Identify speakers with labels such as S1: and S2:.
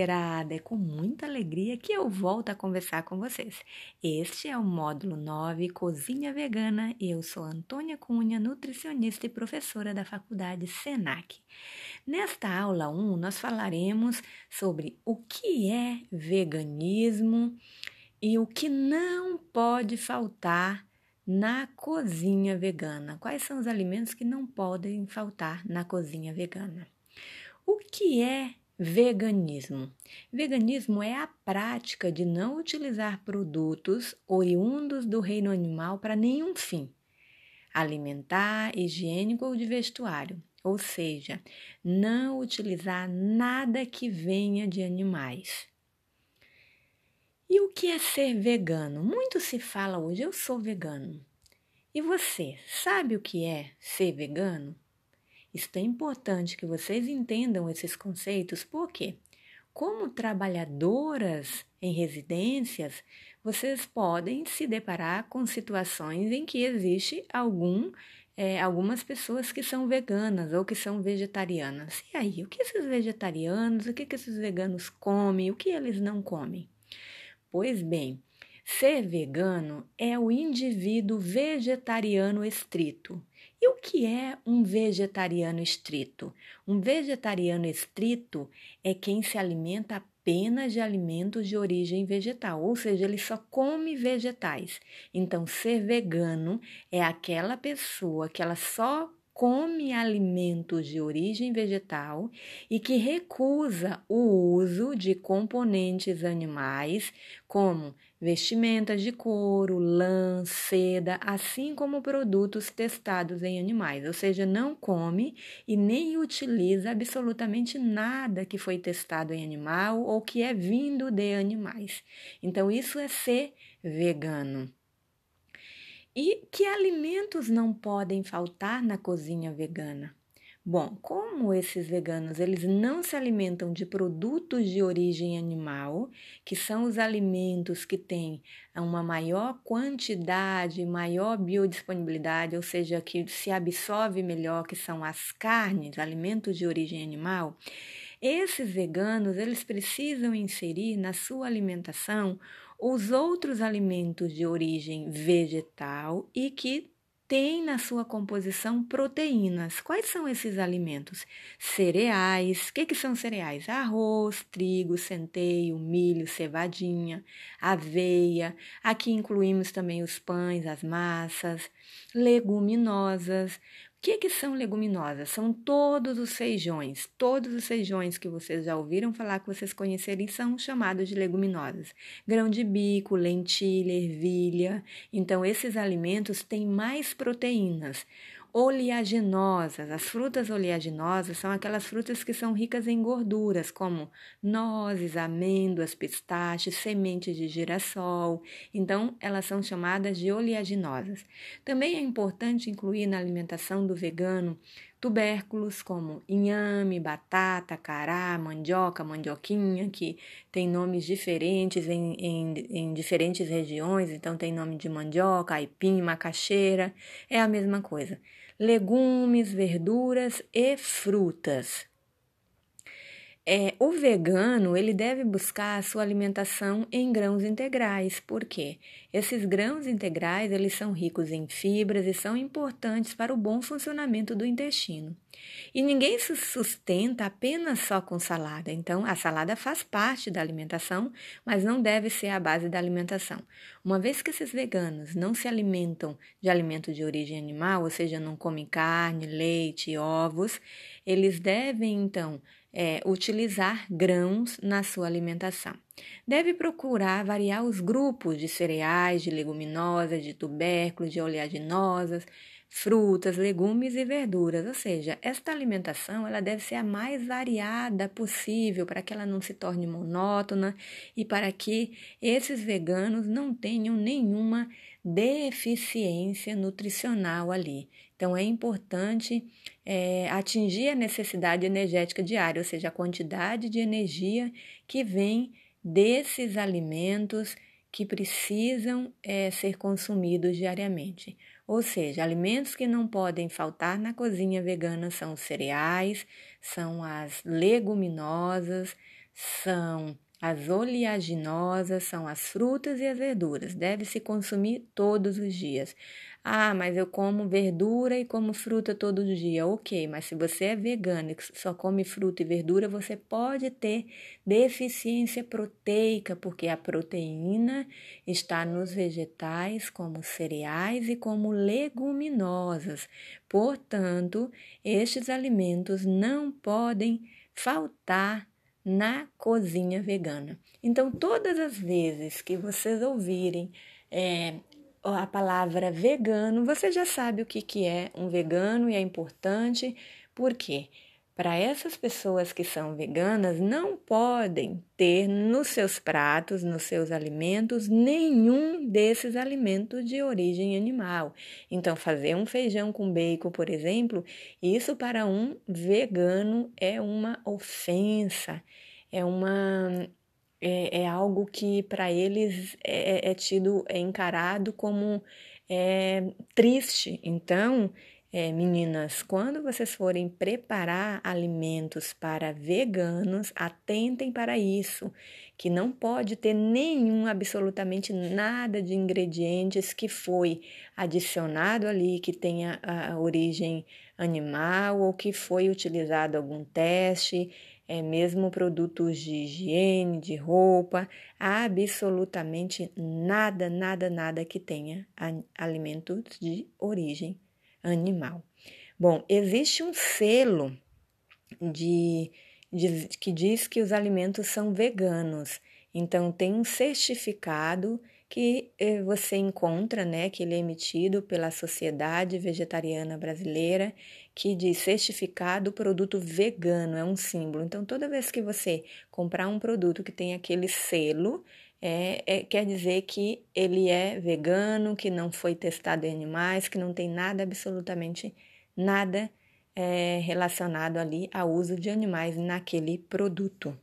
S1: mulherada! É com muita alegria que eu volto a conversar com vocês. Este é o módulo 9, Cozinha Vegana, eu sou Antônia Cunha, nutricionista e professora da Faculdade SENAC. Nesta aula 1, nós falaremos sobre o que é veganismo e o que não pode faltar na cozinha vegana. Quais são os alimentos que não podem faltar na cozinha vegana? O que é Veganismo. Veganismo é a prática de não utilizar produtos oriundos do reino animal para nenhum fim, alimentar, higiênico ou de vestuário, ou seja, não utilizar nada que venha de animais. E o que é ser vegano? Muito se fala hoje, eu sou vegano. E você, sabe o que é ser vegano? Isso é importante que vocês entendam esses conceitos, porque, como trabalhadoras em residências, vocês podem se deparar com situações em que existe algum é, algumas pessoas que são veganas ou que são vegetarianas. E aí, o que esses vegetarianos, o que, que esses veganos comem, o que eles não comem? Pois bem, ser vegano é o indivíduo vegetariano estrito. E o que é um vegetariano estrito? Um vegetariano estrito é quem se alimenta apenas de alimentos de origem vegetal, ou seja, ele só come vegetais. Então, ser vegano é aquela pessoa que ela só come alimentos de origem vegetal e que recusa o uso de componentes animais como vestimentas de couro, lã, seda, assim como produtos testados em animais, ou seja, não come e nem utiliza absolutamente nada que foi testado em animal ou que é vindo de animais. Então, isso é ser vegano. E que alimentos não podem faltar na cozinha vegana? Bom, como esses veganos eles não se alimentam de produtos de origem animal, que são os alimentos que têm uma maior quantidade, maior biodisponibilidade, ou seja, que se absorve melhor, que são as carnes, alimentos de origem animal, esses veganos eles precisam inserir na sua alimentação os outros alimentos de origem vegetal e que têm na sua composição proteínas. Quais são esses alimentos? Cereais. O que, que são cereais? Arroz, trigo, centeio, milho, cevadinha, aveia. Aqui incluímos também os pães, as massas, leguminosas que, que são leguminosas? São todos os feijões. Todos os feijões que vocês já ouviram falar, que vocês conhecerem, são chamados de leguminosas. Grão de bico, lentilha, ervilha. Então, esses alimentos têm mais proteínas oleaginosas. As frutas oleaginosas são aquelas frutas que são ricas em gorduras, como nozes, amêndoas, pistaches, sementes de girassol. Então, elas são chamadas de oleaginosas. Também é importante incluir na alimentação do vegano tubérculos como inhame, batata, cará, mandioca, mandioquinha, que tem nomes diferentes em, em, em, diferentes regiões, então tem nome de mandioca, aipim, macaxeira, é a mesma coisa. Legumes, verduras e frutas. É, o vegano ele deve buscar a sua alimentação em grãos integrais, porque esses grãos integrais eles são ricos em fibras e são importantes para o bom funcionamento do intestino. E ninguém se sustenta apenas só com salada, então a salada faz parte da alimentação, mas não deve ser a base da alimentação. Uma vez que esses veganos não se alimentam de alimento de origem animal, ou seja, não comem carne, leite, ovos, eles devem então é, utilizar grãos na sua alimentação. Deve procurar variar os grupos de cereais, de leguminosas, de tubérculos, de oleaginosas, frutas, legumes e verduras. Ou seja, esta alimentação ela deve ser a mais variada possível para que ela não se torne monótona e para que esses veganos não tenham nenhuma deficiência nutricional ali. Então, é importante é, atingir a necessidade energética diária, ou seja, a quantidade de energia que vem desses alimentos que precisam é, ser consumidos diariamente. Ou seja, alimentos que não podem faltar na cozinha vegana são os cereais, são as leguminosas, são as oleaginosas, são as frutas e as verduras. Deve-se consumir todos os dias. Ah, mas eu como verdura e como fruta todo dia. Ok, mas se você é vegano e só come fruta e verdura, você pode ter deficiência proteica, porque a proteína está nos vegetais, como cereais e como leguminosas. Portanto, estes alimentos não podem faltar na cozinha vegana. Então, todas as vezes que vocês ouvirem é, a palavra vegano, você já sabe o que, que é um vegano e é importante, porque para essas pessoas que são veganas, não podem ter nos seus pratos, nos seus alimentos, nenhum desses alimentos de origem animal. Então, fazer um feijão com bacon, por exemplo, isso para um vegano é uma ofensa, é uma é, é algo que para eles é, é, é, tido, é encarado como é, triste. Então, é, meninas, quando vocês forem preparar alimentos para veganos, atentem para isso, que não pode ter nenhum, absolutamente nada de ingredientes que foi adicionado ali, que tenha a origem animal ou que foi utilizado algum teste é mesmo produtos de higiene, de roupa, absolutamente nada, nada, nada que tenha alimentos de origem animal. Bom, existe um selo de, de, que diz que os alimentos são veganos. Então tem um certificado que eh, você encontra, né, que ele é emitido pela Sociedade Vegetariana Brasileira, que diz certificado produto vegano, é um símbolo. Então, toda vez que você comprar um produto que tem aquele selo, é, é, quer dizer que ele é vegano, que não foi testado em animais, que não tem nada, absolutamente nada é, relacionado ali ao uso de animais naquele produto.